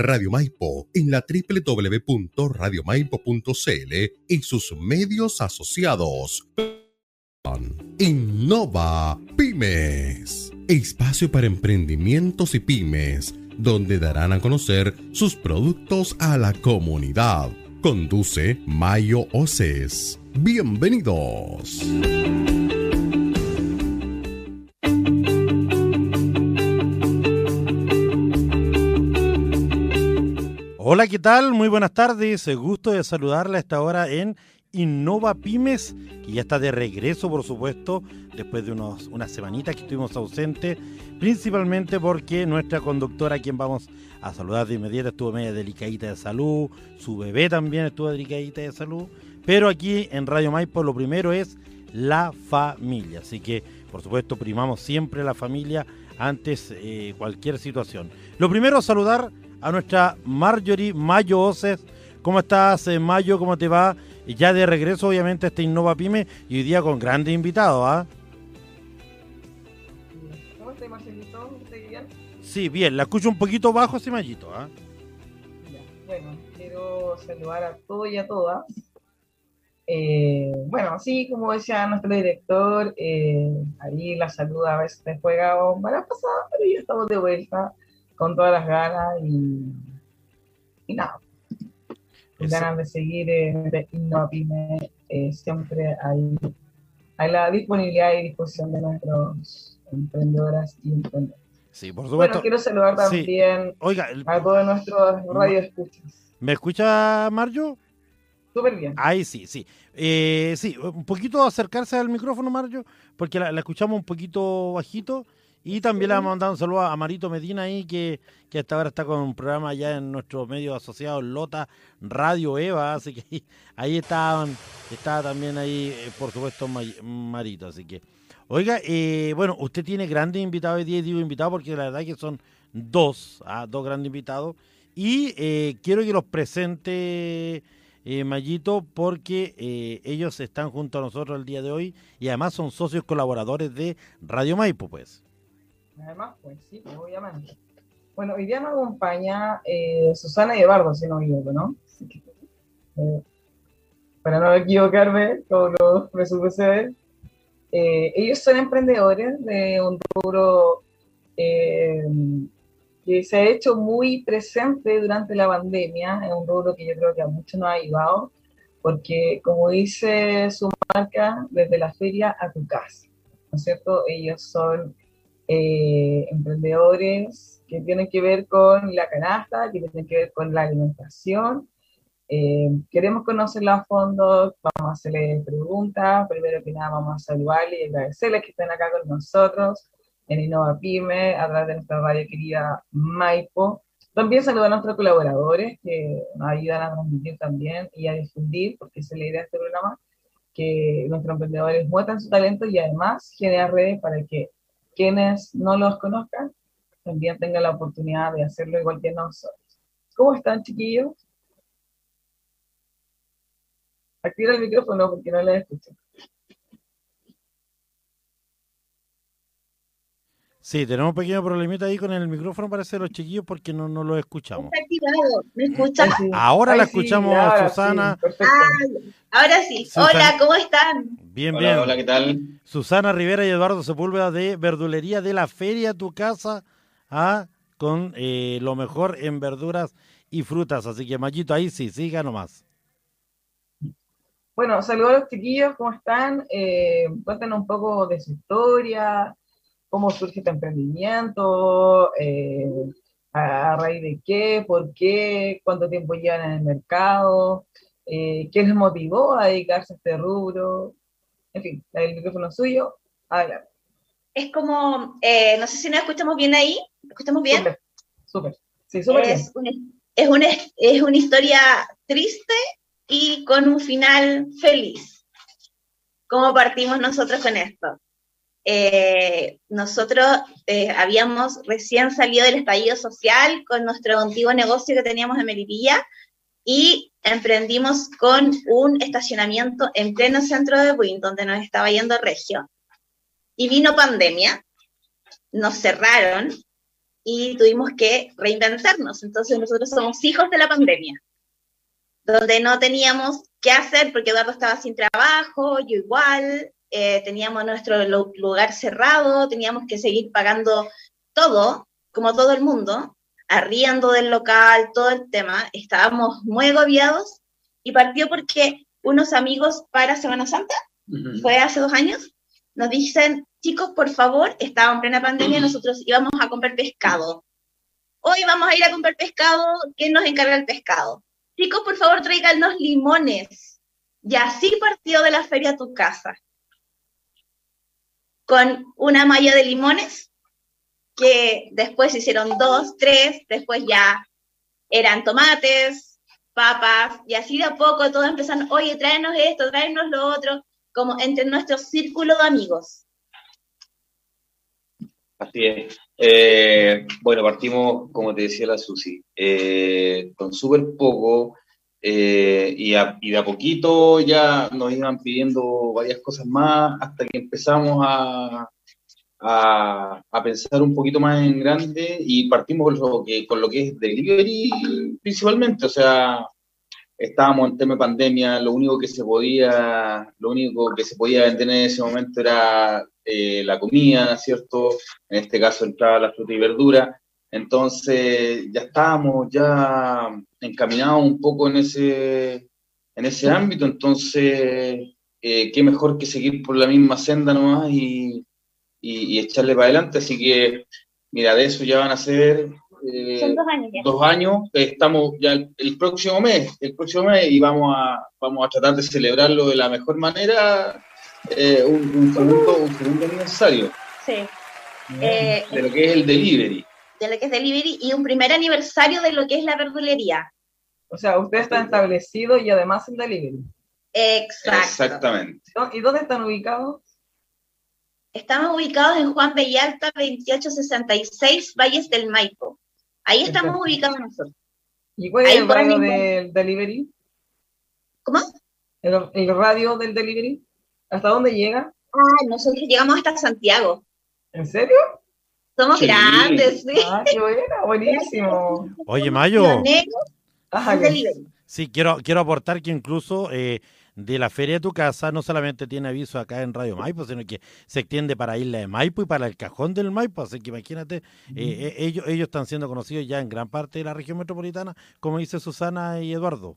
Radio Maipo en la www.radiomaipo.cl y sus medios asociados. Innova Pymes. Espacio para emprendimientos y pymes, donde darán a conocer sus productos a la comunidad. Conduce Mayo Oces. Bienvenidos. Hola, ¿qué tal? Muy buenas tardes. Gusto de saludarle a esta hora en Innova Pymes, que ya está de regreso, por supuesto, después de unos, unas semanitas que estuvimos ausentes, principalmente porque nuestra conductora, a quien vamos a saludar de inmediato, estuvo media delicadita de salud, su bebé también estuvo delicadita de salud, pero aquí en Radio Maipo lo primero es la familia, así que, por supuesto, primamos siempre la familia antes eh, cualquier situación. Lo primero, saludar a nuestra Marjorie Mayo Oces. ¿Cómo estás, eh, Mayo? ¿Cómo te va? Ya de regreso, obviamente, a este Innova Pyme y hoy día con grandes invitados, ¿ah? ¿Cómo estás, Marcelito? ¿Estás bien? Sí, bien, la escucho un poquito bajo ese Mayito, ¿ah? Bueno, quiero saludar a todos y a todas. Eh, bueno, sí, como decía nuestro director, eh, ahí la salud a veces te juega para pasar, pero ya estamos de vuelta con todas las ganas y, y nada. Con Eso. ganas de seguir en Innovapime, eh, siempre hay, hay la disponibilidad y disposición de nuestros emprendedoras y emprendedores. Sí, por Bueno, supuesto. quiero saludar Sí. también Oiga, el- a todos nuestros radioescuchas. ¿me escucha Marjo? Súper bien. Ahí sí, sí. Eh, sí, un poquito acercarse al micrófono, Marjo, porque la, la escuchamos un poquito bajito. Y también le vamos a mandar un saludo a Marito Medina ahí, que, que hasta ahora está con un programa allá en nuestro medio asociado Lota Radio Eva, así que ahí, ahí estaban, estaba también ahí, eh, por supuesto, Marito, así que. Oiga, eh, bueno, usted tiene grandes invitados hoy día, digo invitados porque la verdad que son dos, ah, dos grandes invitados. Y eh, quiero que los presente eh, Mayito, porque eh, ellos están junto a nosotros el día de hoy y además son socios colaboradores de Radio Maipo, pues. Además, pues sí, pues, obviamente. Bueno, hoy día me acompaña eh, Susana y Eduardo, si no me equivoco, ¿no? Eh, para no equivocarme, como lo me sucede, eh, ellos son emprendedores de un rubro eh, que se ha hecho muy presente durante la pandemia, es un rubro que yo creo que a muchos nos ha ayudado, porque como dice su marca, desde la feria a tu casa, ¿no es cierto? Ellos son eh, emprendedores que tienen que ver con la canasta, que tienen que ver con la alimentación. Eh, queremos conocerla a fondo, vamos a hacerle preguntas. Primero que nada, vamos a saludarle y agradecerles que estén acá con nosotros en Innova Pyme, a través de nuestra radio querida Maipo. También saludar a nuestros colaboradores que nos ayudan a transmitir también y a difundir, porque es la idea de este programa, que nuestros emprendedores muestran su talento y además generar redes para que quienes no los conozcan también tengan la oportunidad de hacerlo igual que nosotros. ¿Cómo están, chiquillos? Activa el micrófono porque no les escucho. Sí, tenemos un pequeño problemita ahí con el micrófono, parece, de los chiquillos, porque no, no lo escuchamos. Está activado. ¿Me escuchas? Ahora Ay, la sí, escuchamos, ahora Susana. sí. Ah, ahora sí. Susana. Hola, ¿cómo están? Bien, Hola, bien. hola, ¿qué tal? Susana Rivera y Eduardo Sepúlveda de Verdulería de la Feria Tu Casa, ah, con eh, lo mejor en verduras y frutas. Así que, Mayito, ahí sí, siga nomás. Bueno, saludos a los chiquillos, ¿cómo están? Eh, cuéntanos un poco de su historia, cómo surge este emprendimiento, eh, a, a raíz de qué, por qué, cuánto tiempo llevan en el mercado, eh, qué les motivó a dedicarse a este rubro. En fin, el micrófono es suyo. Adelante. Es como, eh, no sé si nos escuchamos bien ahí. ¿Nos escuchamos bien? Súper, súper. Sí, súper bien. es, una, es, una, es una historia triste y con un final feliz. ¿Cómo partimos nosotros con esto? Eh, nosotros eh, habíamos recién salido del estallido social con nuestro antiguo negocio que teníamos en Melipilla y emprendimos con un estacionamiento en pleno centro de Buin, donde nos estaba yendo regio. Y vino pandemia, nos cerraron y tuvimos que reinventarnos. Entonces nosotros somos hijos de la pandemia, donde no teníamos qué hacer porque Eduardo estaba sin trabajo, yo igual, eh, teníamos nuestro lugar cerrado, teníamos que seguir pagando todo, como todo el mundo, arriendo del local, todo el tema, estábamos muy agobiados y partió porque unos amigos para Semana Santa, fue hace dos años, nos dicen, chicos, por favor, estaba en plena pandemia, nosotros íbamos a comprar pescado. Hoy vamos a ir a comprar pescado, ¿quién nos encarga el pescado? Chicos, por favor, tráiganos limones. Y así partió de la feria a tu casa. Con una malla de limones, que después hicieron dos, tres, después ya eran tomates, papas, y así de a poco todos empezaron, oye, tráenos esto, tráenos lo otro, como entre nuestro círculo de amigos. Así es. Eh, bueno, partimos, como te decía la Susi, eh, con súper poco eh, y, de a poquito ya nos iban pidiendo varias cosas más hasta que empezamos a, a, pensar un poquito más en grande y partimos con lo que, con lo que es delivery principalmente, o sea, estábamos en tema de pandemia, lo único que se podía, lo único que se podía vender en ese momento era eh, la comida, ¿cierto? En este caso entraba la fruta y verdura. Entonces ya estábamos ya encaminados un poco en ese, en ese ámbito, entonces eh, qué mejor que seguir por la misma senda nomás y, y, echarle para adelante. Así que, mira, de eso ya van a ser eh, dos años. Dos años, estamos ya el, próximo mes, el próximo mes y vamos a, vamos a tratar de celebrarlo de la mejor manera, eh, un, segundo, un segundo aniversario. Sí. de lo que es el delivery. De lo que es delivery y un primer aniversario de lo que es la verdulería. O sea, usted está establecido y además en delivery. Exacto. Exactamente. ¿Y dónde están ubicados? Estamos ubicados en Juan Bellalta 2866, Valles del Maipo. Ahí estamos ubicados nosotros. ¿Y cuál es el radio del delivery? ¿Cómo? ¿El, radio del delivery? ¿Hasta dónde llega? Ah, nosotros llegamos hasta Santiago. ¿En serio? Somos grandes, sí. Ah, qué bueno, buenísimo. Oye, Mayo. Ajá, sí, quiero, quiero aportar que incluso eh, de la Feria de tu Casa no solamente tiene aviso acá en Radio Maipo, sino que se extiende para Isla de Maipo y para el Cajón del Maipo. Así que imagínate, eh, eh, ellos, ellos están siendo conocidos ya en gran parte de la región metropolitana, como dice Susana y Eduardo.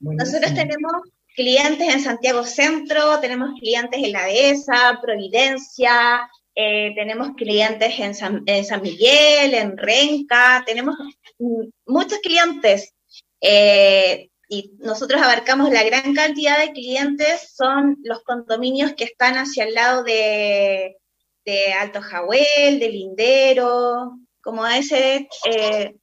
Nosotros tenemos clientes en Santiago Centro, tenemos clientes en La Dehesa, Providencia, eh, tenemos clientes en San, en San, Miguel, en Renca, tenemos muchos clientes. Eh, y nosotros abarcamos la gran cantidad de clientes, son los condominios que están hacia el lado de, Alto Jahuel, de Lindero, como ese, eh,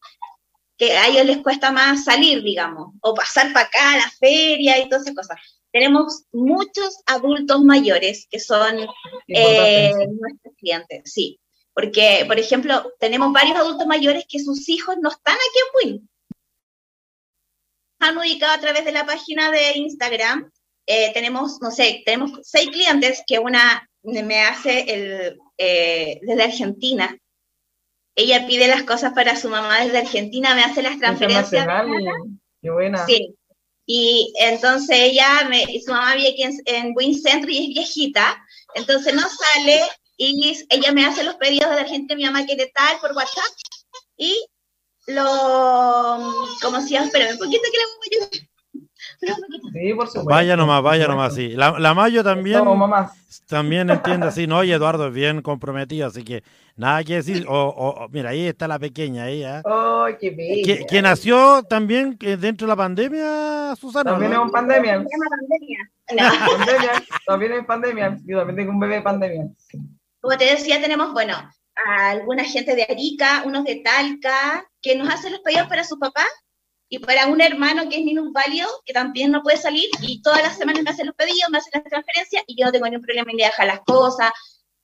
que a ellos les cuesta más salir, digamos, o pasar para acá a la feria y todas esas cosas. Tenemos muchos adultos mayores que son eh, nuestros clientes, sí. Porque, por ejemplo, tenemos varios adultos mayores que sus hijos no están aquí en Wynn han ubicado a través de la página de Instagram. Eh, tenemos, no sé, tenemos seis clientes que una me hace el, eh, desde Argentina. Ella pide las cosas para su mamá desde Argentina, me hace las transferencias. Qué buena. Sí. Y entonces ella, me, su mamá vive aquí en, en Win Centro y es viejita, entonces no sale y ella me hace los pedidos de Argentina, mi mamá quiere tal por WhatsApp. Y lo, como si, espérame un poquito que la voy Sí, por supuesto. Vaya nomás, vaya nomás, sí. La, la Mayo también, también entiende así, no, y Eduardo es bien comprometido, así que nada que decir. O, o mira, ahí está la pequeña, ella. Oh, qué bella. Que, nació también eh, dentro de la pandemia, Susana. También es un pandemia. pandemia. También es pandemia. Yo también tengo un bebé pandemia. Como te decía, tenemos, bueno, a alguna gente de Arica, unos de Talca, que nos hacen los pedidos para su papá y para un hermano que es minusválido, que también no puede salir, y todas las semanas me hacen los pedidos, me hacen las transferencias, y yo no tengo ningún problema en dejar las cosas.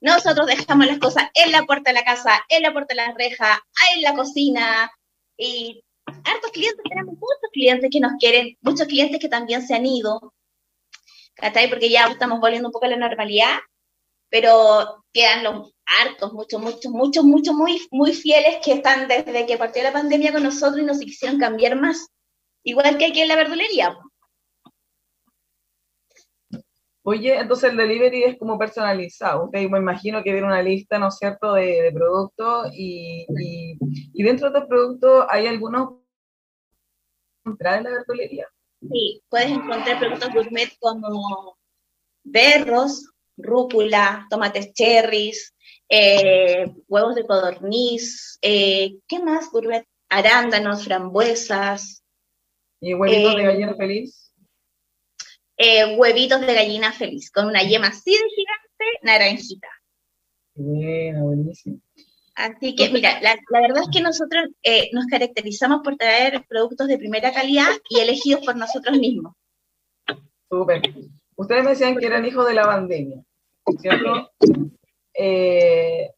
Nosotros dejamos las cosas en la puerta de la casa, en la puerta de la reja, en la cocina, y hartos clientes, tenemos muchos clientes que nos quieren, muchos clientes que también se han ido. Porque ya estamos volviendo un poco a la normalidad, pero quedan los hartos, muchos, muchos, muchos, muchos, muy, muy fieles que están desde que partió la pandemia con nosotros y nos quisieron cambiar más. Igual que aquí en la verdulería. Oye, entonces el delivery es como personalizado. Usted me imagino que viene una lista, ¿no es cierto?, de, productos y, y, dentro de estos productos hay algunos encontrar en la verdulería. Sí, puedes encontrar productos gourmet como berros, rúcula, tomates cherries, eh, huevos de codorniz, eh, ¿qué más gourmet? Arándanos, frambuesas. ¿Y huevitos de eh, gallina feliz? huevitos de gallina feliz, con una yema así de gigante, naranjita. Bueno, buenísimo. Así que, mira, la, verdad es que nosotros nos caracterizamos por traer productos de primera calidad y elegidos por nosotros mismos. Súper. Ustedes me decían que eran hijos de la pandemia, ¿cierto? Eh,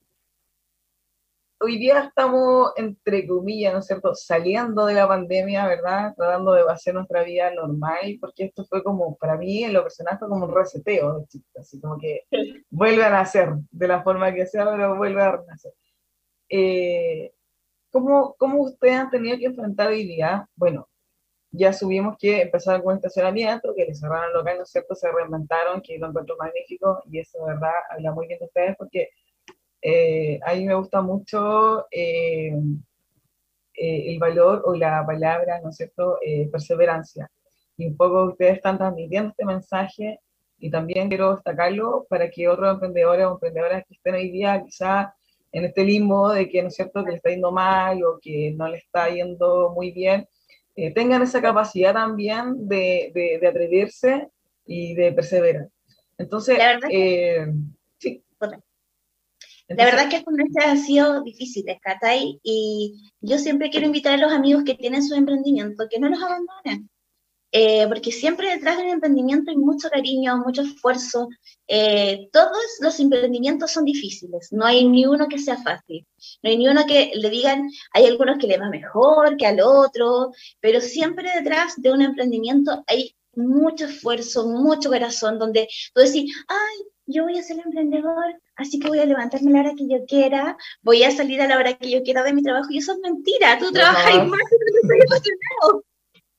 hoy día estamos, entre comillas, ¿no es cierto?, saliendo de la pandemia, ¿verdad? Tratando de hacer nuestra vida normal, porque esto fue como, para mí, en lo personal, fue como un reseteo así como que vuelve a nacer, de la forma que sea, pero vuelve a nacer. Eh, ¿cómo, ¿Cómo ustedes han tenido que enfrentar hoy día? Bueno, ya subimos que empezaron con estacionamiento, que les cerraron local, ¿no es cierto? Se reinventaron, que lo encuentro magnífico, y eso, ¿verdad? Habla muy bien de ustedes, porque eh, a mí me gusta mucho eh, eh, el valor o la palabra, ¿no es cierto?, perseverancia. Y un poco ustedes están transmitiendo este mensaje y también quiero destacarlo para que otros emprendedores o emprendedoras que estén hoy día quizá en este limbo de que, ¿no es cierto?, que le está yendo mal o que no le está yendo muy bien, tengan esa capacidad también de, de, atreverse y de perseverar. Entonces, sí. La verdad es que estos meses han sido difíciles, Katay, y yo siempre quiero invitar a los amigos que tienen su emprendimiento que no los abandonen. Eh, porque siempre detrás de un emprendimiento hay mucho cariño, mucho esfuerzo. Eh, todos los emprendimientos son difíciles, no hay ni uno que sea fácil, no hay ni uno que le digan, hay algunos que le va mejor que al otro, pero siempre detrás de un emprendimiento hay mucho esfuerzo, mucho corazón, donde tú decís, ay, yo voy a ser emprendedor, así que voy a levantarme a la hora que yo quiera, voy a salir a la hora que yo quiera de mi trabajo, y eso es mentira, tú trabajas más que lo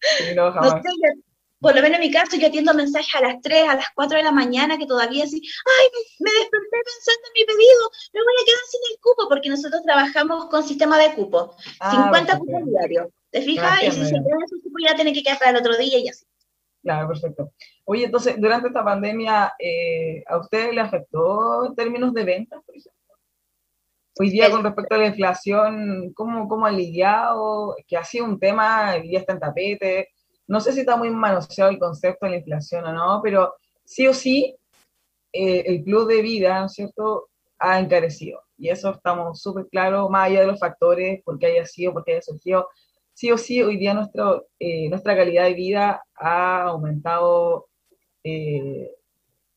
sí, no, jamás. No sé, por lo menos en mi caso, yo atiendo mensajes a las 3, a las 4 de la mañana, que todavía así, ay, me desperté pensando en mi pedido, me voy a quedar sin el cupo, porque nosotros trabajamos con sistema de cupo, 50 ah, cupos diarios, ¿te fijas? y si se queda ese cupo ya tiene que quedar para el otro día y así. Claro, perfecto. Oye, entonces, durante esta pandemia, eh, ¿a usted le afectó en términos de ventas, por ejemplo? Hoy día, con respecto a la inflación, ¿cómo, cómo ha lidiado? Que ha sido un tema, hoy día está en tapete. No sé si está muy manoseado el concepto de la inflación o no, pero sí o sí, eh, el plus de vida, ¿no es cierto?, ha encarecido. Y eso estamos súper claros, más allá de los factores, por qué haya sido, por qué haya surgido sí o sí hoy día nuestro, eh, nuestra calidad de vida ha aumentado eh,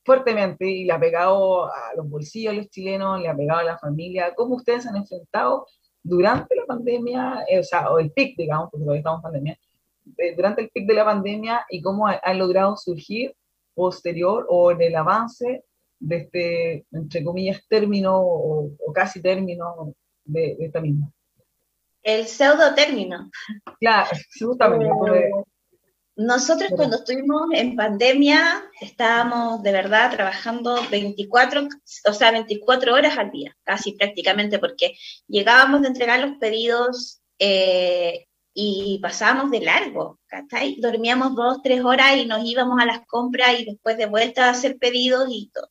fuertemente y le ha pegado a los bolsillos de los chilenos, le ha pegado a la familia. ¿Cómo ustedes han enfrentado durante la pandemia, eh, o sea, o el pic, digamos, porque todavía estamos en pandemia, durante el pic de la pandemia y cómo han logrado surgir posterior o en el avance de este, entre comillas, término o, casi término de esta misma? el pseudo término. Claro, justamente. Eh, nosotros cuando estuvimos en pandemia estábamos de verdad trabajando 24, o sea, 24 horas al día, casi prácticamente, porque llegábamos de entregar los pedidos eh, y pasábamos de largo, ¿cachai? Dormíamos dos, tres horas y nos íbamos a las compras y después de vuelta a hacer pedidos y todo.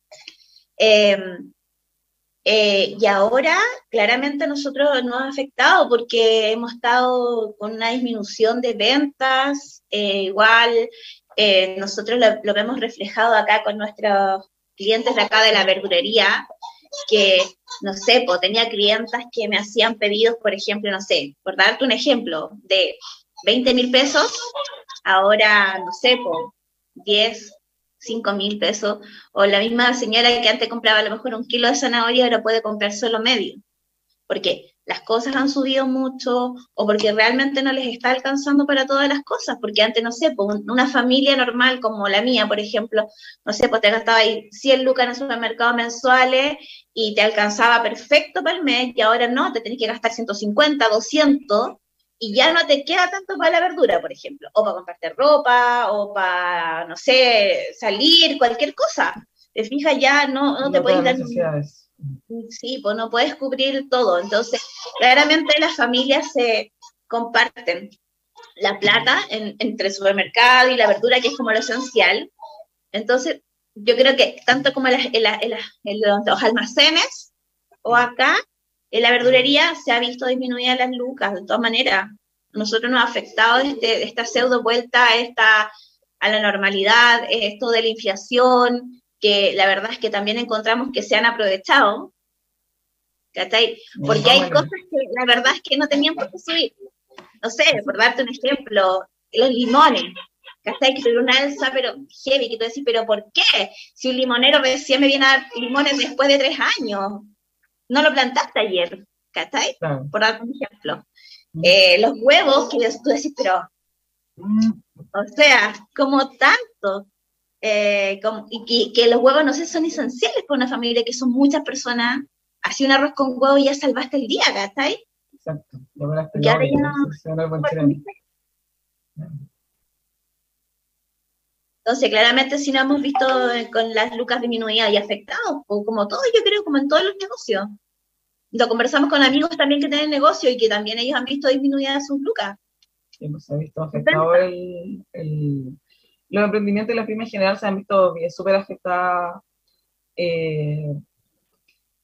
Em, eh, y ahora, claramente, nosotros nos ha afectado porque hemos estado con una disminución de ventas. Eh, igual, eh, nosotros lo, vemos reflejado acá con nuestros clientes de acá de la verdurería, que, no sé, tenía clientas que me hacían pedidos, por ejemplo, no sé, por darte un ejemplo, de 20 mil pesos, ahora, no sé, pues, 10, 5 mil pesos, o la misma señora que antes compraba a lo mejor un kilo de zanahoria ahora puede comprar solo medio, porque las cosas han subido mucho o porque realmente no les está alcanzando para todas las cosas, porque antes, no sé, pues una familia normal como la mía, por ejemplo, no sé, pues te gastaba ahí 100 lucas en el supermercado mensuales y te alcanzaba perfecto para el mes y ahora no, te tenés que gastar 150, 200 y ya no te queda tanto para la verdura, por ejemplo, o para comprarte ropa, o para, no sé, salir, cualquier cosa. Te fijas, ya no, no te puedes dar... Sí, pues no puedes cubrir todo. Entonces, claramente las familias se comparten la plata entre el supermercado y la verdura, que es como lo esencial. Entonces, yo creo que tanto como en, los almacenes o acá, en la verdurería se ha visto disminuida las lucas, de todas maneras. Nosotros nos ha afectado este, esta pseudo vuelta a, esta, a la normalidad, esto de la inflación, que la verdad es que también encontramos que se han aprovechado, ¿cachai? Porque hay cosas que la verdad es que no tenían por qué subir. No sé, por darte un ejemplo, los limones, ¿cachai? Que una alza, pero heavy, que tú decís, pero ¿por qué? Si un limonero recién me viene a dar limones después de tres años, no lo plantaste ayer, ¿cachai? Por darte un ejemplo. Eh, los huevos, que tú decís, pero, o sea, como tanto, eh, y que, los huevos, no sé, son esenciales para una familia, que son muchas personas. Así un arroz con huevo y ya salvaste el día, ¿cachai? Exacto. Ya Entonces, claramente si no hemos visto eh, con las lucas disminuidas y afectados, como todo, yo creo, como en todos los negocios. Lo conversamos con amigos también que tienen negocio y que también ellos han visto disminuidas sus lucas. Sí, pues ha visto afectado el, los emprendimientos y las pymes en general se han visto súper afectadas. Eh,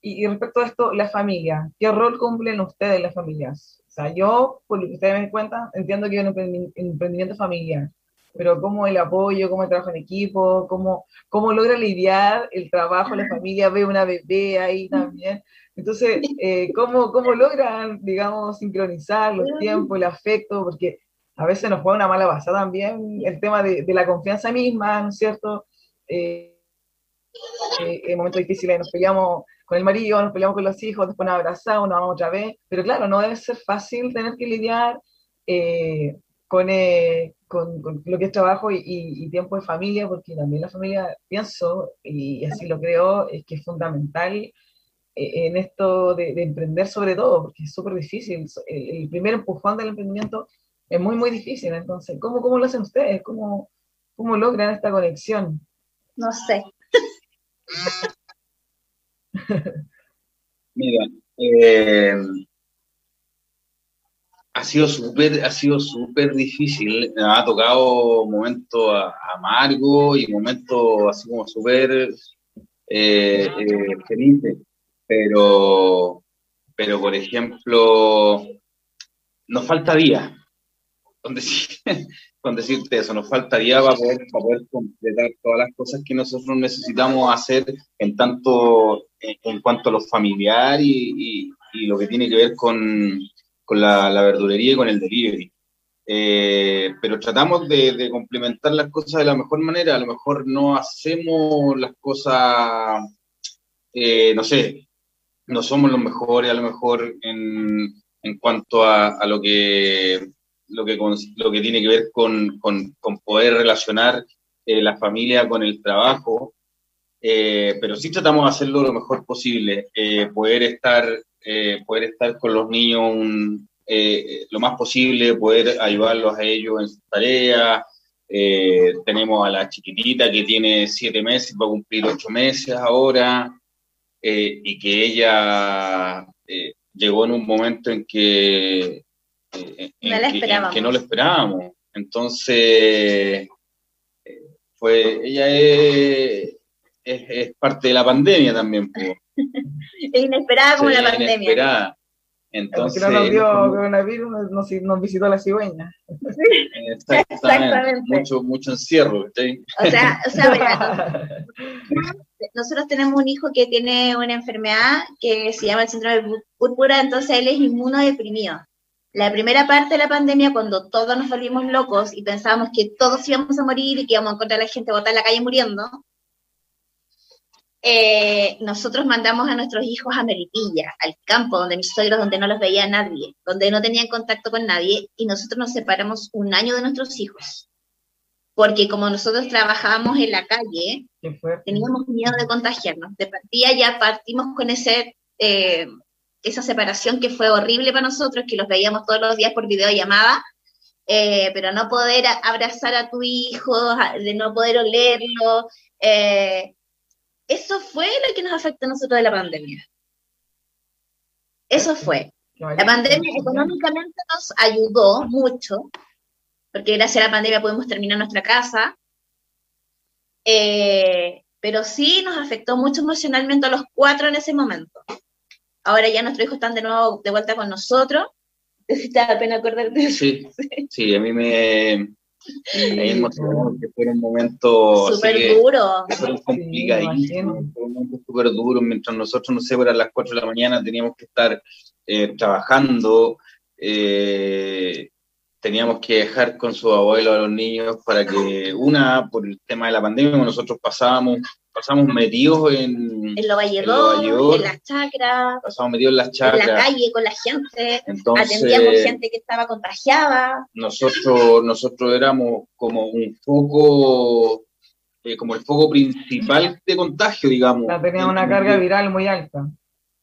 y, respecto a esto, la familia, ¿qué rol cumplen ustedes las familias? O sea, yo, por lo que ustedes me cuentan, entiendo que es un emprendimiento familiar, pero cómo el apoyo, cómo el trabajo en equipo, cómo, cómo logra lidiar el trabajo, la familia ve una bebé ahí también. Entonces, eh, ¿cómo, ¿cómo logran, digamos, sincronizar los tiempos, el afecto? Porque a veces nos juega una mala pasada también el tema de, la confianza misma, ¿no es cierto? Eh, eh, en momentos difíciles nos peleamos con el marido, nos peleamos con los hijos, después nos abrazamos, nos vamos otra vez, pero claro, no debe ser fácil tener que lidiar eh, con, con, lo que es trabajo y, tiempo de familia, porque también la familia, pienso, y así lo creo, es que es fundamental en esto de, emprender sobre todo, porque es súper difícil. el primer empujón del emprendimiento es muy, muy difícil. Entonces, ¿cómo, cómo lo hacen ustedes? ¿Cómo, cómo logran esta conexión? No sé. Mira, eh, ha sido súper, ha sido súper difícil. Ha tocado momentos amargos y momentos así como súper eh, eh, felices. Pero, pero, por ejemplo, nos falta día con, decirte eso, nos para poder, para poder completar todas las cosas que nosotros necesitamos hacer en tanto en, cuanto a lo familiar y, y, lo que tiene que ver con, con la, verdulería y con el delivery. Eh, pero tratamos de, complementar las cosas de la mejor manera. A lo mejor no hacemos las cosas, eh, no sé, no somos los mejores a lo mejor en, en cuanto a, lo que lo que, lo que tiene que ver con, con, poder relacionar eh, la familia con el trabajo, eh, pero sí tratamos de hacerlo lo mejor posible, poder, estar, poder estar con los niños lo más posible, poder ayudarlos a ellos en sus tareas. tenemos a la chiquitita que tiene siete meses, va a cumplir ocho meses ahora, y que ella llegó en un momento en que eh, no que, no lo esperábamos. Entonces, fue, ella es, es, parte de la pandemia también. es inesperada como la pandemia. Inesperada. Entonces, no nos dio coronavirus, nos, nos, visitó la cigüeña. Exactamente. Mucho, mucho encierro. O sea, o sea nosotros tenemos un hijo que tiene una enfermedad que se llama el síndrome de púrpura, entonces él es inmunodeprimido. La primera parte de la pandemia, cuando todos nos volvimos locos y pensábamos que todos íbamos a morir y que íbamos a encontrar a la gente botada en la calle muriendo, eh, nosotros mandamos a nuestros hijos a Melipilla, al campo, donde mis suegros, donde no los veía nadie, donde no tenían contacto con nadie, y nosotros nos separamos un año de nuestros hijos. Porque como nosotros trabajábamos en la calle, teníamos miedo de contagiarnos. De partida ya partimos con ese, eh, esa separación que fue horrible para nosotros, que los veíamos todos los días por videollamada, eh, pero no poder abrazar a tu hijo, de no poder olerlo, eh, eso fue lo que nos afectó a nosotros de la pandemia. Eso fue. La pandemia económicamente nos ayudó mucho, porque gracias a la pandemia pudimos terminar nuestra casa, eh, pero sí nos afectó mucho emocionalmente a los cuatro en ese momento. Ahora ya nuestros hijos están de nuevo de vuelta con nosotros. ¿Te da pena acordarte? Sí, sí, a mí me, Ahí emocionó que fue un momento súper duro, súper complicadísimo, fue un momento súper duro, mientras nosotros, no sé, a las 4 de la mañana teníamos que estar eh, trabajando, eh, teníamos que dejar con su abuelo a los niños para que, una, por el tema de la pandemia, nosotros pasábamos pasamos metidos en, en Lo en, las chacras, pasamos metidos en las chacras, en la calle con la gente, atendíamos gente que estaba contagiada. Nosotros, nosotros éramos como un foco, eh, como el foco principal de contagio, digamos. teníamos una carga viral muy alta.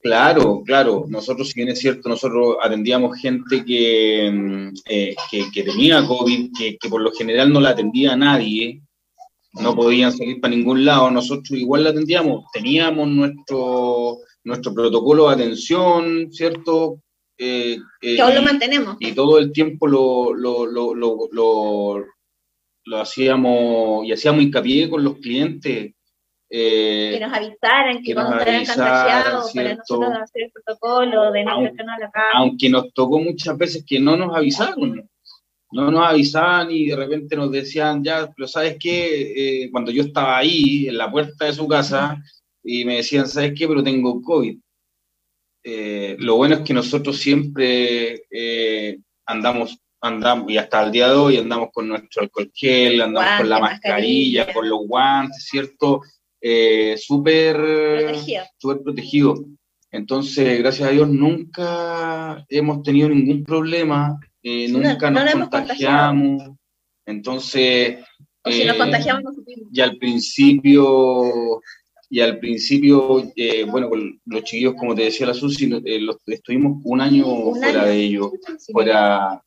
Claro, claro. Nosotros, si bien es cierto, nosotros atendíamos gente que, mm, eh, que, tenía COVID, que, que, por lo general no la atendía a nadie, no podían salir para ningún lado, nosotros igual la atendíamos, teníamos nuestro, nuestro protocolo de atención, ¿cierto? Eh, eh lo mantenemos. Y todo el tiempo lo, lo, lo, lo, lo hacíamos y hacíamos hincapié con los clientes. Eh, que nos avisaran, que, cuando estaban contagiados, para nosotros hacer el protocolo, de no aunque, a la casa. Aunque nos tocó muchas veces que no nos avisaron no nos avisaban y de repente nos decían, ya, pero ¿sabes qué? Eh, cuando yo estaba ahí, en la puerta de su casa, y me decían, ¿sabes qué? Pero tengo COVID. Eh, lo bueno es que nosotros siempre andamos, andamos, y hasta el día de hoy andamos con nuestro alcohol gel, andamos con la mascarilla, con los guantes, ¿cierto? Súper protegido. Super protegido. Entonces, gracias a Dios, nunca hemos tenido ningún problema eh, nunca nos contagiamos. Entonces, o si nos eh, Y al principio, y al principio, eh, bueno, con los chiquillos, como te decía la Susi, los, estuvimos un año fuera de ellos. fuera...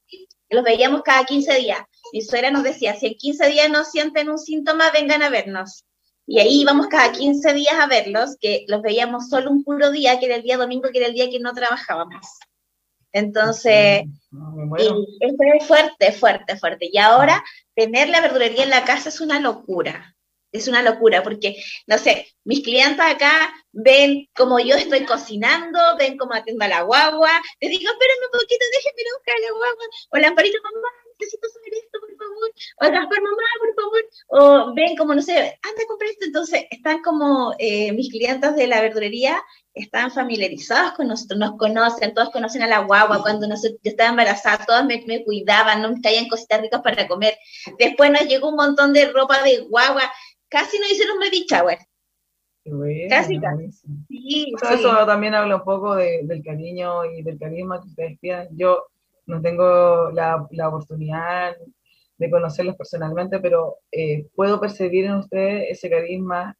Los veíamos cada 15 días. Mi suegra nos decía, si en 15 días no sienten un síntoma, vengan a vernos. Y ahí íbamos cada 15 días a verlos, que los veíamos solo un puro día, que era el día domingo, que era el día que no trabajábamos. Entonces, esto es fuerte, fuerte, fuerte. Y ahora tener la verdulería en la casa es una locura. Es una locura porque, no sé, mis clientes acá ven como yo estoy cocinando, ven cómo atiendo a la guagua. Les digo, espérame un poquito, déjenme buscar a la guagua. O la amparito, mamá, necesito saber esto, por favor. O Gaspar, mamá, por favor. O ven como, no sé, anda a comprar esto. Entonces, están como eh, mis clientes de la verdulería están familiarizados con nosotros, nos conocen, todos conocen a la guagua, cuando yo estaba embarazada, todos me, cuidaban, no me caían cositas ricas para comer. Después nos llegó un montón de ropa de guagua, casi nos hicieron un baby shower. casi, casi. Sí, Eso también habla un poco del cariño y del carisma que ustedes tienen. Yo no tengo la, la oportunidad de conocerlos personalmente, pero eh, puedo percibir en ustedes ese carisma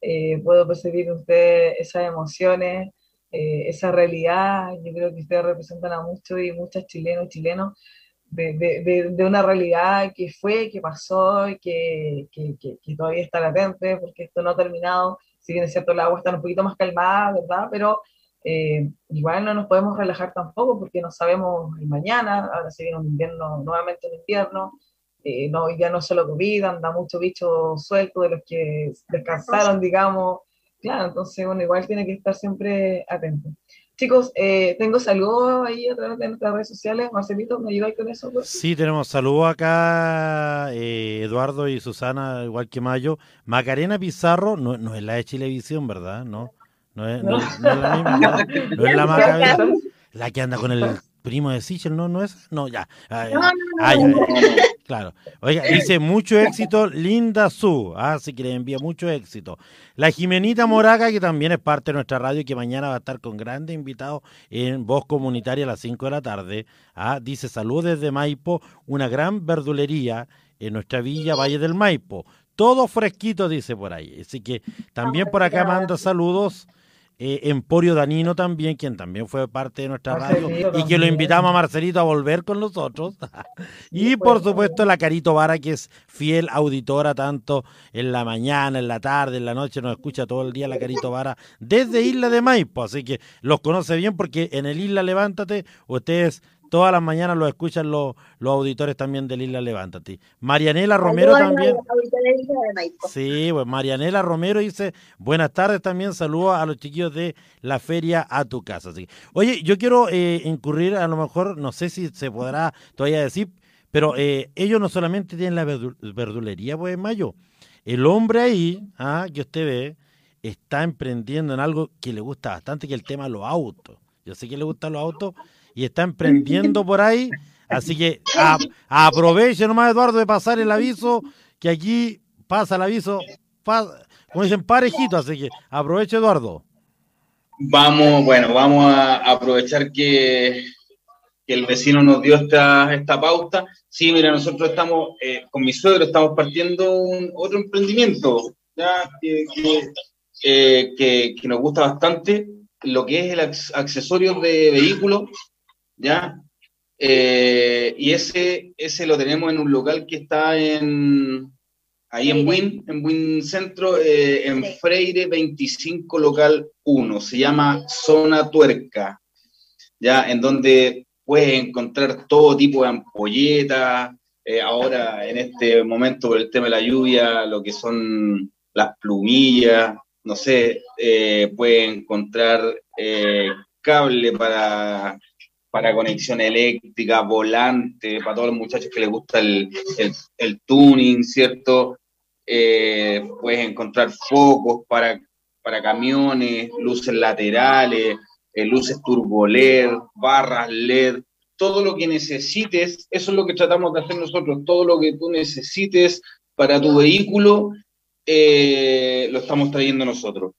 eh, puedo percibir usted esas emociones, eh, esa realidad. Yo creo que ustedes representan a muchos y muchas chilenos y chilenos de, de, de, una realidad que fue, que pasó y que, que, que, todavía está latente, porque esto no ha terminado. Si bien es cierto, el agua está un poquito más calmada, ¿verdad? Pero eh, igual no nos podemos relajar tampoco porque no sabemos el mañana, ahora se viene un invierno, nuevamente un invierno, eh, no, ya no solo COVID, anda mucho bicho suelto de los que descansaron, digamos. Claro, entonces, bueno, igual tiene que estar siempre atento. Chicos, eh, tengo saludos ahí a través de nuestras redes sociales. Marcelito, ¿me ayudáis con eso? Sí, tenemos saludos acá, eh, Eduardo y Susana, igual que Mayo. Macarena Pizarro, no, no es la de Chilevisión, ¿verdad? No, no es, no, es la misma, no, es la la que anda con el primo de Sichel, ¿no? ¿No es? No, ya. Ah, No, no, no, ah, no. Claro. Oiga, dice mucho éxito, Linda Su. Así que le envía mucho éxito. La Jimenita Moraga, que también es parte de nuestra radio y que mañana va a estar con grandes invitados en Voz Comunitaria a las 5 de la tarde. Ah, dice saludos desde Maipo, una gran verdulería en nuestra villa Valle del Maipo. Todo fresquito, dice por ahí. Así que también por acá manda saludos. Eh, Emporio Danino también, quien también fue parte de nuestra radio Marcelito y que lo invitamos a Marcelito a volver con nosotros. y por supuesto la Carito Vara, que es fiel auditora tanto en la mañana, en la tarde, en la noche, nos escucha todo el día la Carito Vara desde Isla de Maipo, así que los conoce bien porque en el Isla Levántate ustedes todas las mañanas lo escuchan los, los auditores también del Isla Levántate. Marianela Romero Saludos también. de. Sí, pues Marianela Romero dice, buenas tardes también, saludos a los chiquillos de la feria a tu casa. Así que, oye, yo quiero eh, incurrir, a lo mejor, no sé si se podrá todavía decir, pero eh, ellos no solamente tienen la verdu- verdulería, pues mayo. El hombre ahí, ah, que usted ve, está emprendiendo en algo que le gusta bastante, que es el tema de los autos. Yo sé que le gustan los autos y está emprendiendo por ahí. Así que aproveche nomás, Eduardo, de pasar el aviso, que aquí pasa el aviso, pa- como dicen, parejito. Así que aproveche, Eduardo. Vamos, bueno, vamos a aprovechar que, el vecino nos dio esta, esta pauta. Sí, mira, nosotros estamos, eh, con mi suegro, estamos partiendo un, otro emprendimiento, ya, que, que, eh, nos gusta bastante, lo que es el ac- accesorio de vehículos, ya. Eh, y ese, ese lo tenemos en un local que está en, ahí en Win, en Win Centro, eh, en. Freire 25 local 1, se llama Zona Tuerca, ya, en donde puedes encontrar todo tipo de ampolletas, eh, ahora en este momento por el tema de la lluvia, lo que son las plumillas, no sé, puedes encontrar cable para, para conexión eléctrica, volante, para todos los muchachos que les gusta el, el, tuning, ¿cierto? Eh, puedes encontrar focos para, para camiones, luces laterales, eh, luces turbo LED, barras LED, todo lo que necesites, eso es lo que tratamos de hacer nosotros, todo lo que tú necesites para tu vehículo, eh, lo estamos trayendo nosotros.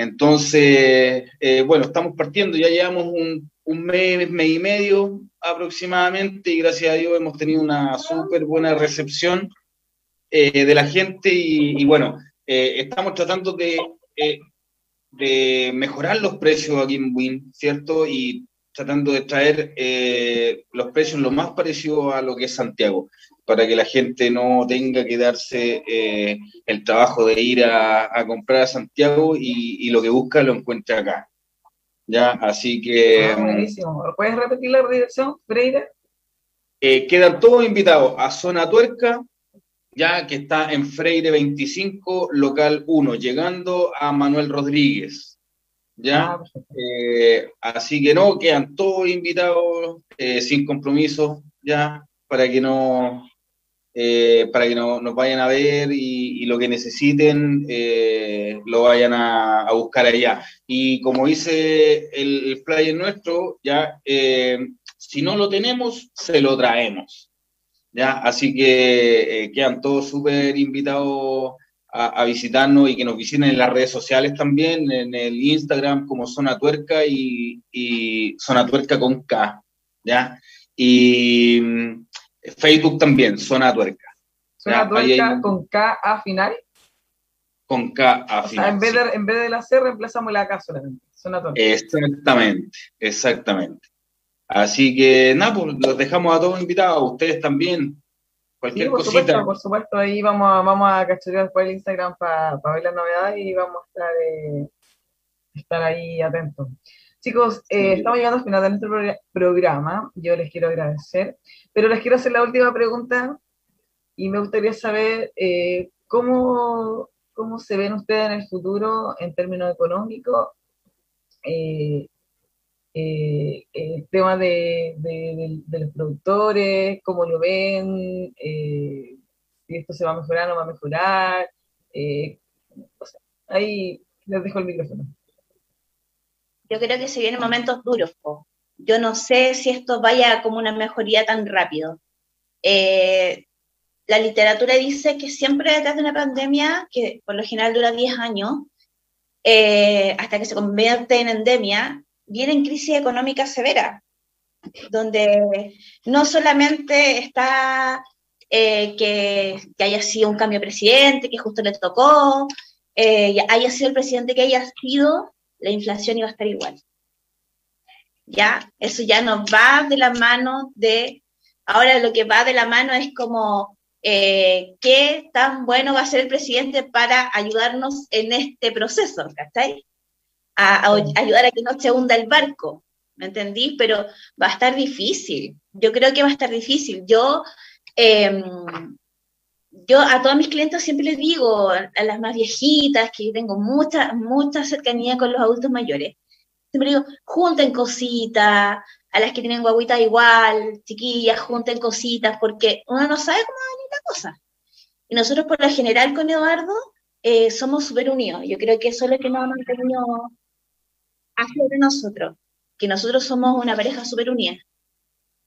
Entonces, eh, bueno, estamos partiendo, ya llevamos un, mes, mes y medio aproximadamente y gracias a Dios hemos tenido una súper buena recepción eh, de la gente y, bueno, eh, estamos tratando de, mejorar los precios aquí en Win, ¿cierto? Y tratando de traer los precios lo más parecido a lo que es Santiago, para que la gente no tenga que darse eh, el trabajo de ir a, a comprar a Santiago y, y lo que busca lo encuentra acá. Ya, así que Ah, buenísimo. ¿Puedes repetir la dirección, Freire? eh, quedan todos invitados a Zona Tuerca, ya que está en Freire 25, local 1, llegando a Manuel Rodríguez. ¿ya? Ah. Eh, así que no, quedan todos invitados eh, sin compromiso, ya, para que no, eh, para que no, nos vayan a ver y, lo que necesiten eh, lo vayan a, buscar allá. Y como dice el, el flyer nuestro, ya, eh, si no lo tenemos, se lo traemos. ¿ya? Así que quedan todos súper invitados a, visitarnos y que nos visiten en las redes sociales también, en el Instagram como Zona Tuerca y, y Zona Tuerca con K, ¿ya? Y Facebook también, Zona Tuerca, ahí tuerca con K a final. con K a O sea, final. en vez, sí. de, en vez de la C reemplazamos la K solamente. Suena tuerca. Exactamente, exactamente. Así que nada, pues los dejamos a todos invitados, a ustedes también. Sí, Cualquier por cosita. supuesto, por supuesto, ahí vamos a, vamos a cachurear después el Instagram para ver las novedades y vamos a estar, eh, estar ahí atentos. Chicos, eh, estamos llegando al final de nuestro progr- programa. Yo les quiero agradecer, pero les quiero hacer la última pregunta y me gustaría saber eh, cómo, cómo se ven ustedes en el futuro en términos económicos. Eh, eh, el tema de, de- de- de los productores, cómo lo ven, eh, si esto se va a mejorar o no va a mejorar. eh, o sea, ahí les dejo el micrófono. Yo creo que se vienen momentos duros, yo no sé si esto vaya como una mejoría tan rápido. Eh, la literatura dice que siempre detrás de una pandemia, que por lo general dura 10 años, eh, hasta que se convierte en endemia, viene crisis económica severa, donde no solamente está eh, que, haya sido un cambio de presidente, que justo le tocó, haya sido el presidente que haya sido, la inflación iba a estar igual. ¿Ya? Eso ya no va de la mano de, ahora lo que va de la mano es como eh, qué tan bueno va a ser el presidente para ayudarnos en este proceso, ¿cachai? A, a, ayudar a que no se hunda el barco, ¿me entendí? Pero va a estar difícil, yo creo que va a estar difícil. Yo, eh, yo a todos mis clientes siempre les digo, a las más viejitas, que tengo mucha, mucha cercanía con los adultos mayores, siempre digo, junten cositas, a las que tienen guaguitas igual, chiquillas, junten cositas, porque uno no sabe cómo va a venir la cosa. Y nosotros, por lo general, con Eduardo, eh, somos súper unidos. Yo creo que eso es lo que nos ha mantenido hacia de nosotros, que nosotros somos una pareja súper unida,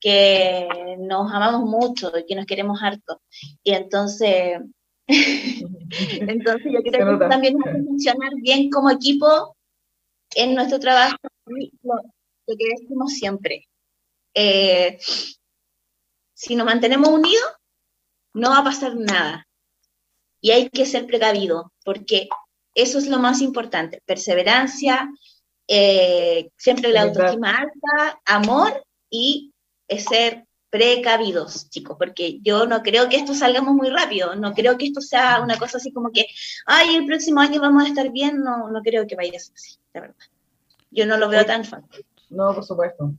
que nos amamos mucho y que nos queremos harto. Y entonces, entonces yo creo que también nos hace funcionar bien como equipo en nuestro trabajo lo que decimos siempre. Eh, si nos mantenemos unidos, no va a pasar nada. Y hay que ser precavido, porque eso es lo más importante. Perseverancia, eh, siempre la autoestima alta, amor y ser precavidos, chicos, porque yo no creo que esto salgamos muy rápido, no creo que esto sea una cosa así como que, ay, el próximo año vamos a estar bien, no, no creo que vaya a ser así, la verdad. Yo no lo veo tan fácil. No, por supuesto.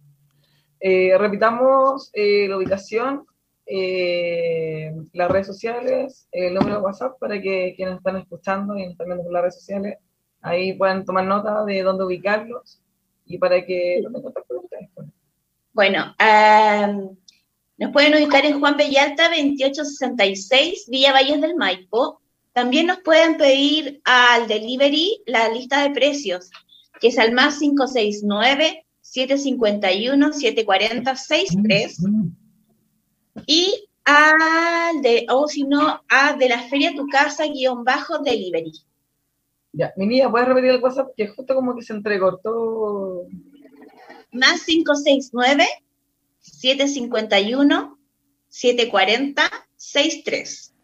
Eh, repitamos eh, la ubicación, eh, las redes sociales, el número de WhatsApp para que quienes están escuchando y están viendo por las redes sociales, ahí puedan tomar nota de dónde ubicarlos y para que. Pues. Bueno, nos pueden ubicar en Juan Bellalta 2866, Villa Valles del Maipo. También nos pueden pedir al delivery la lista de precios, que es al más 569 751 740 63 y al de, o si no, a de la feria tu casa guion bajo delivery. Ya, mi niña, ¿puedes repetir el WhatsApp? Que justo como que se entrecortó. Más 569 751 740 63.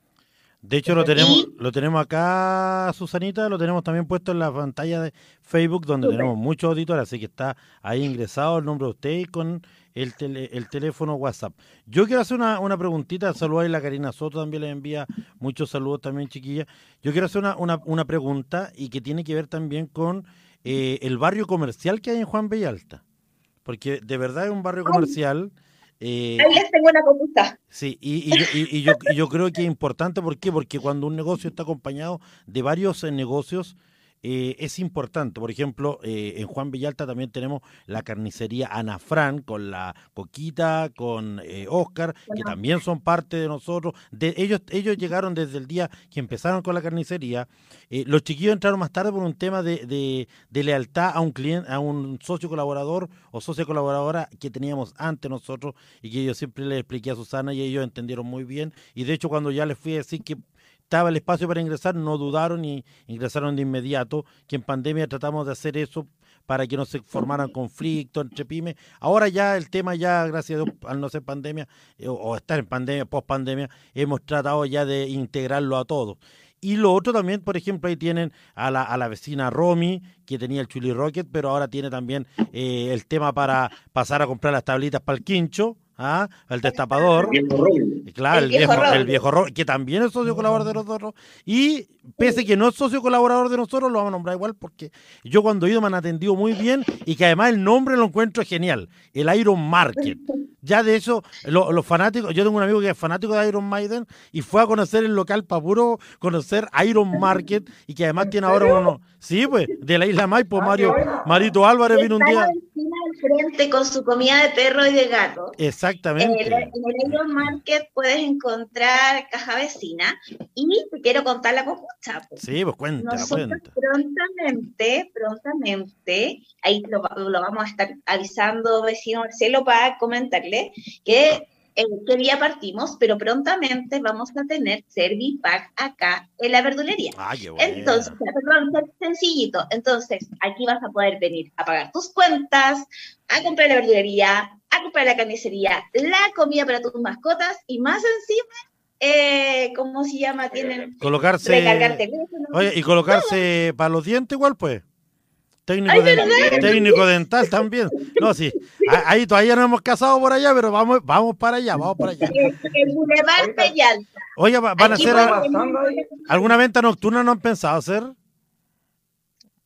De hecho, lo tenemos, lo tenemos acá, Susanita, lo tenemos también puesto en la pantalla de Facebook, donde tenemos muchos auditores, así que está ahí ingresado el nombre de usted con el, el teléfono WhatsApp. Yo quiero hacer una, una preguntita, saludos a la Karina Soto, también le envía muchos saludos también, chiquilla. Yo quiero hacer una, una, una pregunta y que tiene que ver también con eh, el barrio comercial que hay en Juan Bellalta, porque de verdad es un barrio comercial... Eh, Ahí les tengo una conquista. Sí, y, y, yo, yo, creo que es importante, ¿por qué? Porque cuando un negocio está acompañado de varios eh, negocios, eh, es importante. Por ejemplo, eh, en Juan Villalta también tenemos la carnicería Ana Fran con la Coquita, con eh, Oscar, que también son parte de nosotros. De, ellos, ellos llegaron desde el día que empezaron con la carnicería. Eh, los chiquillos entraron más tarde por un tema de, de, de, lealtad a un cliente, a un socio colaborador o socia colaboradora que teníamos antes nosotros y que yo siempre les expliqué a Susana y ellos entendieron muy bien. Y de hecho, cuando ya les fui a decir que estaba el espacio para ingresar, no dudaron y ingresaron de inmediato, que en pandemia tratamos de hacer eso para que no se formaran conflictos entre pymes. Ahora ya el tema ya, gracias a Dios, al no ser pandemia, eh, o estar en pandemia, post pandemia, hemos tratado ya de integrarlo a todos. Y lo otro también, por ejemplo, ahí tienen a la, a la vecina Romy, que tenía el Chuli Rocket, pero ahora tiene también eh, el tema para pasar a comprar las tablitas para el quincho, ¿ah? el destapador. El viejo. Claro, el, El viejo, viejo el viejo que también es socio colaborador de nosotros. Y pese que no es socio colaborador de nosotros, lo vamos a nombrar igual porque yo cuando he ido me han atendido muy bien y que además el nombre lo encuentro genial, el Iron Market. Ya de eso, lo- los fanáticos, yo tengo un amigo que es fanático de Iron Maiden y fue a conocer el local para puro conocer Iron Market y que además tiene ahora uno, sí, pues, de la isla Maipo, Ah, Mario. Marito Álvarez vino un día. al frente con su comida de perro y de gato. Exactamente. En el, en el Market puedes encontrar caja vecina y te quiero contar la copucha. Pues. Sí, pues cuenta, Nosotros cuenta. prontamente, prontamente, ahí lo, va- lo vamos a estar avisando, vecino Marcelo, para comentarle que eh, qué día partimos, pero prontamente vamos a tener Servipack acá en la verdulería. Ay, qué bueno. Entonces, perdón, sencillito. Entonces, aquí vas a poder venir a pagar tus cuentas, a comprar la verdulería, a comprar la carnicería, la comida para tus mascotas y más encima, eh, ¿cómo se llama? Tienen colocarse. recargar teléfono. Oye, y colocarse para los dientes igual, pues. Técnico, Ay, técnico dental también. No, sí. Ahí todavía no hemos casado por allá, pero vamos, vamos para allá, vamos para allá. El, Boulevard Bellalta. Oye, va- ¿van a hacer a- alguna venta nocturna? ¿No han pensado hacer?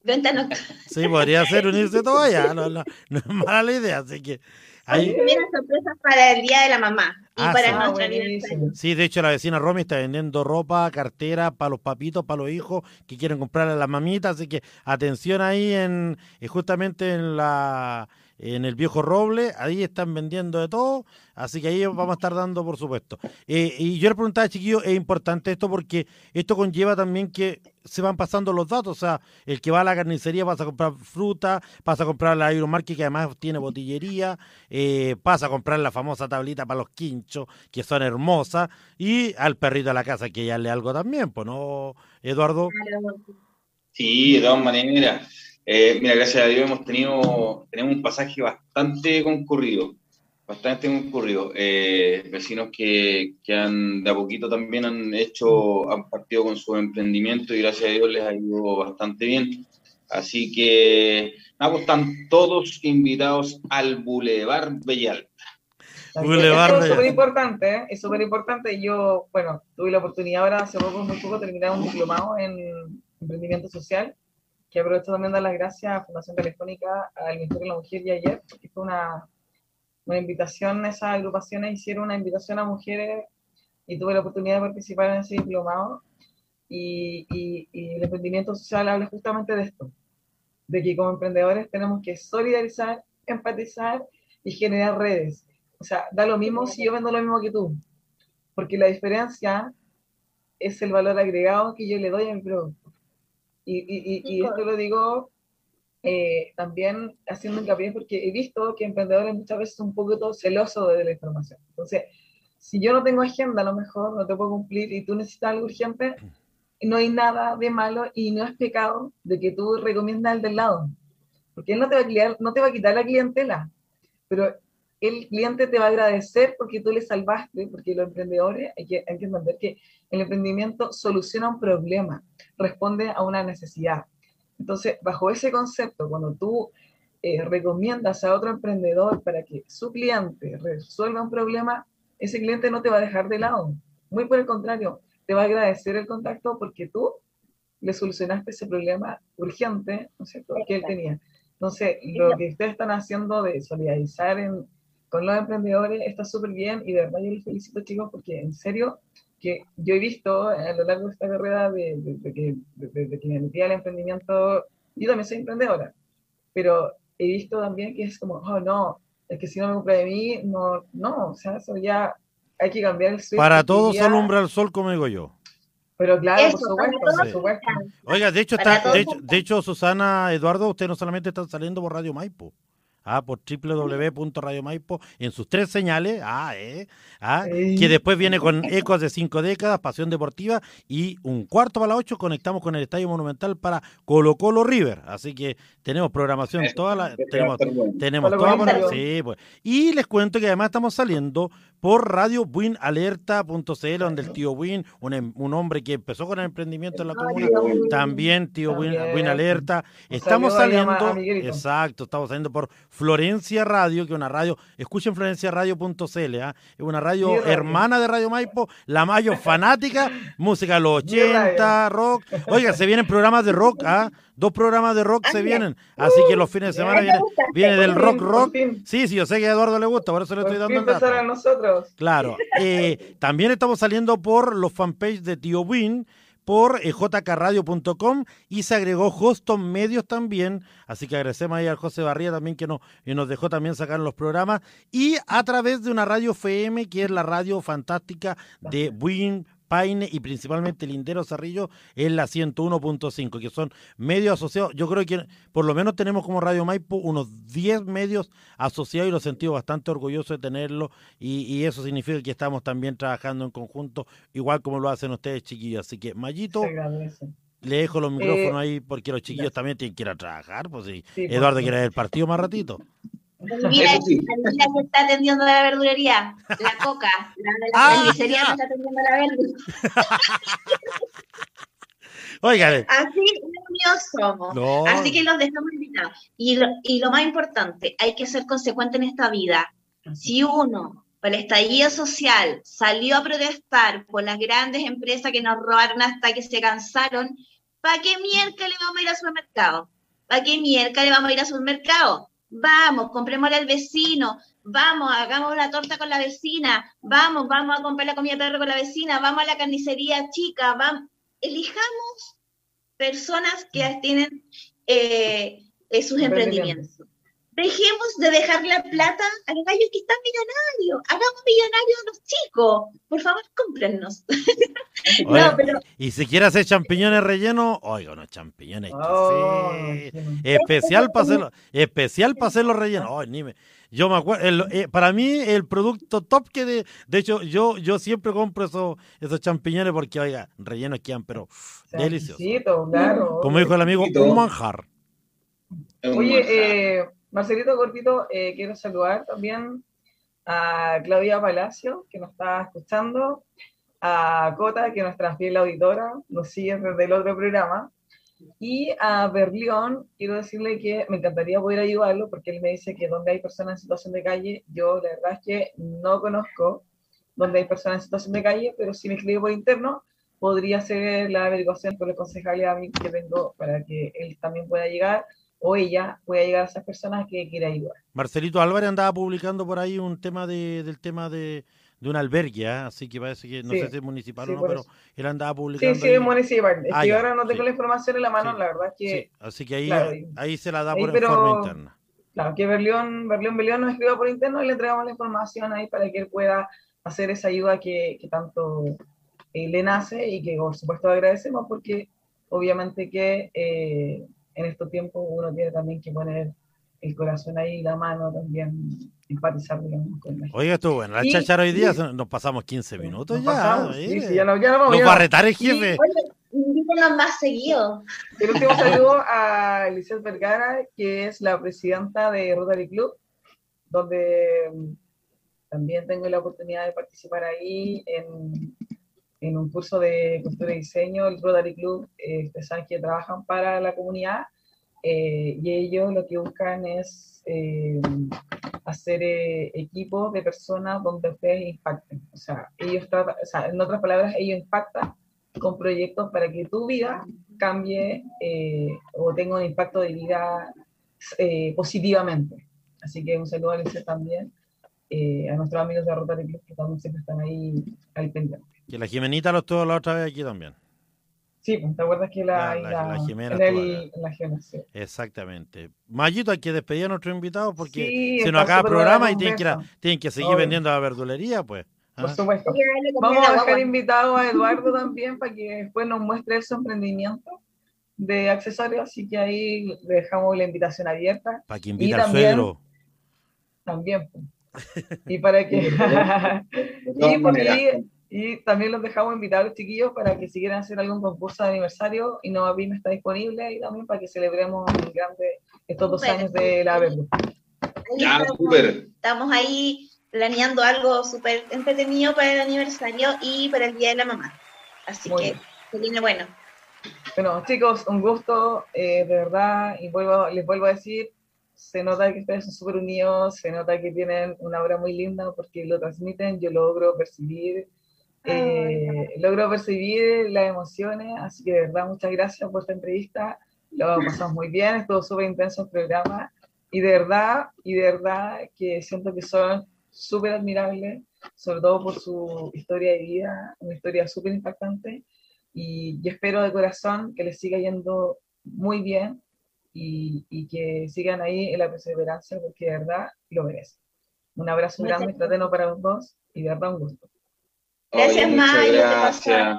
Venta nocturna. Sí, podría ser unirse todo allá. No, no, no es mala la idea, así que. Ahí, Primeras sorpresas para el Día de la Mamá y Ah, para sí. Ah, aniversario. Sí, de hecho la vecina Romy está vendiendo ropa, cartera para los papitos, para los hijos que quieren comprarle a las mamitas, así que atención ahí en eh, justamente en la en el viejo roble, ahí están vendiendo de todo, así que ahí vamos a estar dando por supuesto. Eh, y yo le preguntaba, chiquillo, es importante esto porque esto conlleva también que se van pasando los datos, o sea, el que va a la carnicería pasa a comprar fruta, pasa a comprar la Aeromarket que además tiene botillería, eh, pasa a comprar la famosa tablita para los quinchos, que son hermosas, y al perrito de la casa que ya le algo también, pues no, Eduardo. Sí, de todas maneras. Eh, mira, gracias a Dios hemos tenido, tenemos un pasaje bastante concurrido, bastante concurrido. Eh, vecinos que, que han de a poquito también han hecho, han partido con su emprendimiento y gracias a Dios les ha ido bastante bien. Así que, nada, pues están todos invitados al Boulevard Bellal. Boulevard es súper importante, ¿eh? es súper importante. Yo, bueno, tuve la oportunidad ahora hace poco, muy poco, terminar un diplomado en emprendimiento social, que aprovecho también dar las gracias a Fundación Telefónica, al Ministerio de la Mujer y ayer, porque fue una, una invitación, esas agrupaciones hicieron una invitación a mujeres y tuve la oportunidad de participar en ese diplomado. Y, y- y el emprendimiento social habla justamente de esto, de que como emprendedores tenemos que solidarizar, empatizar y generar redes. O sea, da lo mismo si yo vendo lo mismo que tú, porque la diferencia es el valor agregado que yo le doy a mi producto. Y, y- y- y esto lo digo eh, también haciendo hincapié porque he visto que emprendedores muchas veces son un poquito celosos de la información. Entonces, si yo no tengo agenda, a lo mejor no te puedo cumplir y tú necesitas algo urgente, no hay nada de malo y no es pecado de que tú recomiendas al del lado. Porque él no te va a, cliar- no te va a quitar la clientela, pero el cliente te va a agradecer porque tú le salvaste, porque los emprendedores hay que, hay que entender que el emprendimiento soluciona un problema, responde a una necesidad. Entonces, bajo ese concepto, cuando tú eh, recomiendas a otro emprendedor para que su cliente resuelva un problema, ese cliente no te va a dejar de lado. Muy por el contrario, te va a agradecer el contacto porque tú le solucionaste ese problema urgente, ¿no es cierto?, que él tenía. Entonces, lo que ustedes están haciendo de solidarizar en- con los emprendedores está súper bien y de verdad yo les felicito, chicos, porque en serio que yo he visto a lo largo de esta carrera de, de- de que, de- de que me metí al emprendimiento, yo también soy emprendedora, pero he visto también que es como, oh no, es que si no me compra de mí, no, no, o sea, eso ya hay que cambiar el switch. Para todos ya- alumbra el sol, como digo yo. Pero claro, Eso, por supuesto, por supuesto. Oiga, de hecho, está, de de hecho, Susana, Eduardo, ustedes no solamente están saliendo por Radio Maipo, ah, por www.radio Maipo, en sus tres señales, ah, eh, ah, Sí. que después viene con ecos de cinco décadas, pasión deportiva, y un cuarto para las ocho conectamos con el Estadio Monumental para Colo Colo River, así que tenemos programación toda la, tenemos, tenemos toda sí, pues. Y les cuento que además estamos saliendo por Radio Alerta.cl, donde el tío Win, un, em- un hombre que empezó con el emprendimiento en la comuna, también tío Win, Alerta. Estamos saliendo, exacto, estamos saliendo por Florencia Radio, que es una radio, escuchen florenciaradio.cl, ¿ah? es una radio hermana de Radio Maipo, la mayor fanática, música de los Mi radio. 80, rock. Oiga, se vienen programas de rock, ¿ah? Dos programas de rock se vienen, así que los fines de semana bien. viene, viene del rock rock. Sí, sí, yo sé que a Eduardo le gusta, por eso le estoy dando dato. a nosotros. Claro. Eh, también estamos saliendo por los fanpages de Tío Win, por eh, jkradio.com y se agregó Hoston Medios también, así que agradecemos ahí al José Barría también que nos, que nos dejó también sacar los programas y a través de una radio FM que es la radio fantástica de Buin Paine y principalmente Lindero Cerrillo en la 101.5, que son medios asociados. Yo creo que por lo menos tenemos como Radio Maipo unos 10 medios asociados y lo sentido bastante orgulloso de tenerlo y, y, eso significa que estamos también trabajando en conjunto, igual como lo hacen ustedes chiquillos. Así que Mayito, le dejo los micrófonos eh, ahí porque los chiquillos también tienen que ir a trabajar, pues sí. sí Eduardo quiere ver el partido más ratito. Mira, sí. la que está atendiendo la verdulería, la coca, la de la ah, carnicería que está atendiendo la verdura. Óigale. Así unidos somos. No. Así que los dejamos invitados. Y lo, y lo más importante, hay que ser consecuente en esta vida. Si uno, por el estallido social, salió a protestar por las grandes empresas que nos robaron hasta que se cansaron, ¿para qué miércoles vamos a ir al supermercado? ¿Para qué miércoles vamos a ir al supermercado? Vamos, comprémosle al vecino, vamos, hagamos la torta con la vecina, vamos, vamos a comprar la comida de perro con la vecina, vamos a la carnicería chica, vamos, elijamos personas que tienen eh, eh, sus emprendimientos. Dejemos de dejar la plata a los gallos que están millonarios. Hagamos millonarios a los chicos. Por favor, cómprennos. Y si quieres hacer champiñones rellenos, oiga, unos champiñones. Oh, especial para hacerlo, especial para hacer los rellenos. yo me acuerdo, eh, para mí el producto top que de, de hecho yo yo siempre compro esos esos champiñones porque oiga, rellenos quedan pero deliciosos. Claro, Como dijo el amigo, un manjar. Oye, eh, Marcelito Cortito, eh, quiero saludar también a Claudia Palacio, que nos está escuchando, a Cota, que es nuestra fiel auditora, nos sigue desde el otro programa, y a Berlión, quiero decirle que me encantaría poder ayudarlo, porque él me dice que donde hay personas en situación de calle, yo la verdad es que no conozco donde hay personas en situación de calle, pero si me escribe por interno, podría hacer la averiguación con el concejal a mí que tengo para que él también pueda llegar o ella puede llegar a esas personas que quiere ayudar. Marcelito Álvarez andaba publicando por ahí un tema de, del tema de, de un albergue, ¿ah? así que parece que no sé si es municipal o no, pero él andaba publicando. Sí, sí, es municipal. Es ah, que ahora no tengo la información en la mano, la verdad es que. Así que ahí, ahí se la da por forma interna. Claro, que Berlión, Berlión Berlión nos escriba por interno y le entregamos la información ahí para que él pueda hacer esa ayuda que, que tanto eh, le nace y que por supuesto agradecemos porque obviamente que eh, en estos tiempos uno tiene también que poner el corazón ahí, la mano también, empatizar con la Oiga, estuvo bueno, la chachara hoy día nos pasamos 15 minutos ya. sí, sí, ya, no, ya no Nos va a retar el jefe. Invítenos más seguido. El último saludo a Lizeth Vergara, que es la presidenta de Rotary Club, donde mm, también tengo la oportunidad de participar ahí en en un curso de costura y diseño, el Rotary Club, eh, saben que trabajan para la comunidad eh, y ellos lo que buscan es eh, hacer eh, equipos de personas donde ustedes impacten. O sea, ellos tratan, o sea, en otras palabras, ellos impactan con proyectos para que tu vida cambie o tenga un impacto de vida positivamente. Así que un saludo a Alicia también, a nuestros amigos de Rotary Club que también siempre están ahí al pendiente. Que la Jimenita lo estuvo la otra vez aquí también. Sí, pues, ¿te acuerdas que la, la, la, la Jimena en, el, en la Jimena, sí. Exactamente. Mayito, hay que despedir a nuestro invitado porque sí, se nos acaba el programa y tienen que, tienen que seguir Obvio. vendiendo la verdulería, pues. ¿Ah? Por supuesto. Vamos a dejar invitado a Eduardo también para que después nos muestre su emprendimiento de accesorios, así que ahí le dejamos la invitación abierta. Para que invite al suegro. También. Pues. y para que... y porque y también los dejamos invitar a los chiquillos para que si quieren hacer algún concurso de aniversario, Innova PYME está disponible y también para que celebremos en grande estos dos años de la Verde. Ya, súper. Estamos ahí planeando algo súper entretenido para el aniversario y para el Día de la Mamá. Así que se viene bueno. Bueno, chicos, un gusto, eh, de verdad, y vuelvo, les vuelvo a decir, se nota que ustedes son súper unidos, se nota que tienen una obra muy linda porque lo transmiten, yo logro percibir eh, logro percibir las emociones, así que de verdad muchas gracias por esta entrevista, lo pasamos muy bien, estuvo súper intenso el programa. Y de verdad, y de verdad que siento que son súper admirables, sobre todo por su historia de vida, una historia súper impactante. Y, y espero de corazón que les siga yendo muy bien y, y que sigan ahí en la perseverancia porque de verdad lo merecen. Un abrazo Muchas grande, fraterno para los dos y de verdad un gusto. Gracias, Oye, Mayo, gracias.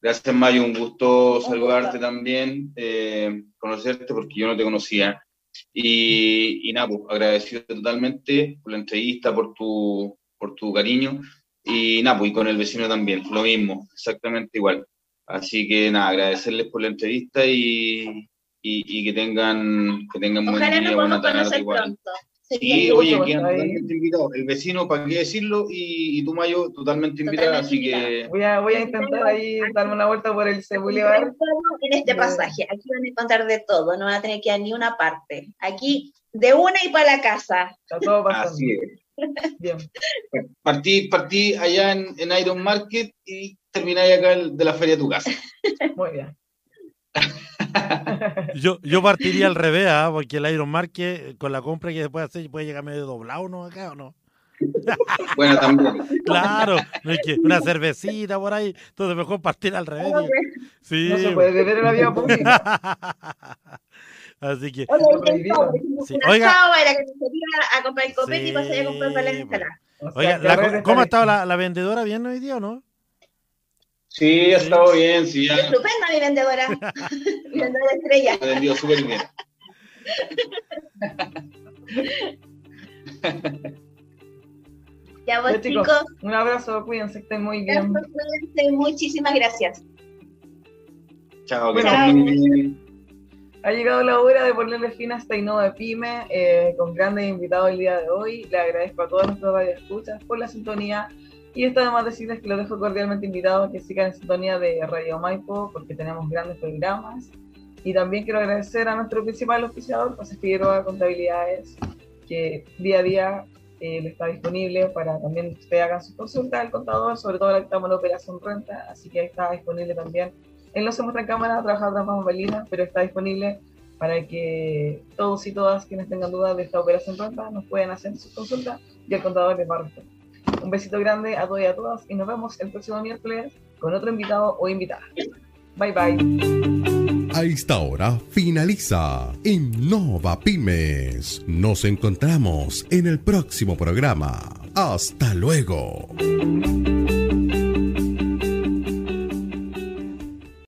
Gracias, Mayo. Un gusto saludarte gusto. también, eh, conocerte porque yo no te conocía. Y, y nada, pues, agradecido totalmente por la entrevista, por tu, por tu cariño. Y nada, pues, y con el vecino también, lo mismo, exactamente igual. Así que nada, agradecerles por la entrevista y, y, y que tengan, que tengan buen Ojalá día, nos buena tarde conocer igual. pronto. Sí, Sería oye, invitados. El vecino, ¿para qué decirlo? Y, y tú, Mayo, totalmente Totalmente así invitada. que... Voy a, voy a intentar ahí darme una vuelta por el Boulevard. en este Bien. pasaje. Aquí van a encontrar de todo, no van a tener que ir a ni una parte. Aquí de una y para la casa. Está todo pasando. Así es. Bien. Partí, partí allá en, en Iron Market y termináis acá el- de la feria a tu casa. Muy bien. Yo, yo partiría al revés, ¿ah? porque el Iron Market, con la compra que se puede hacer, puede llegar medio doblado, ¿no? Acá, ¿o no? Bueno, también. Claro, no es que una cervecita por ahí, entonces mejor partir al revés. Sí. No se puede beber en la vía pública. Así que. Sí, oiga. asado, a la cafetería a comprar el copete y Sí, pasar a comprar para la ensalada. O sea, oiga, que la- red ¿cómo ha estado la, la vendedora? ¿Bien hoy día o no? Sí, ha estado bien, sí, ya Estupenda mi vendedora. mi vendedora estrella. ha vendido súper bien. Ya vos, chicos, chicos. Un abrazo, cuídense, estén muy bien. cuídense, Muchísimas gracias. Chao, que Bueno. estén muy bien. Ha llegado la hora de ponerle fin a esta Innova Pyme eh, con grandes invitados el día de hoy. Le agradezco a todos nuestros radioescuchas por la sintonía y está de más decirles que los dejo cordialmente invitados a que sigan en sintonía de Radio Maipo porque tenemos grandes programas. Y también quiero agradecer a nuestro principal oficiador, José Figueroa Contabilidades, que día a día eh, está disponible para también que ustedes hagan sus consultas al contador, sobre todo la que estamos en operación renta, así que ahí está disponible también él no se muestra en cámara, trabaja tras bambalinas, pero está disponible para que todos y todas quienes tengan dudas de esta operación renta nos puedan hacer sus consultas y el contador les va a responder. Un besito grande a todos y a todas y nos vemos el próximo miércoles con otro invitado o invitada. Bye bye. A esta hora finaliza Innova Pymes. Nos encontramos en el próximo programa. Hasta luego.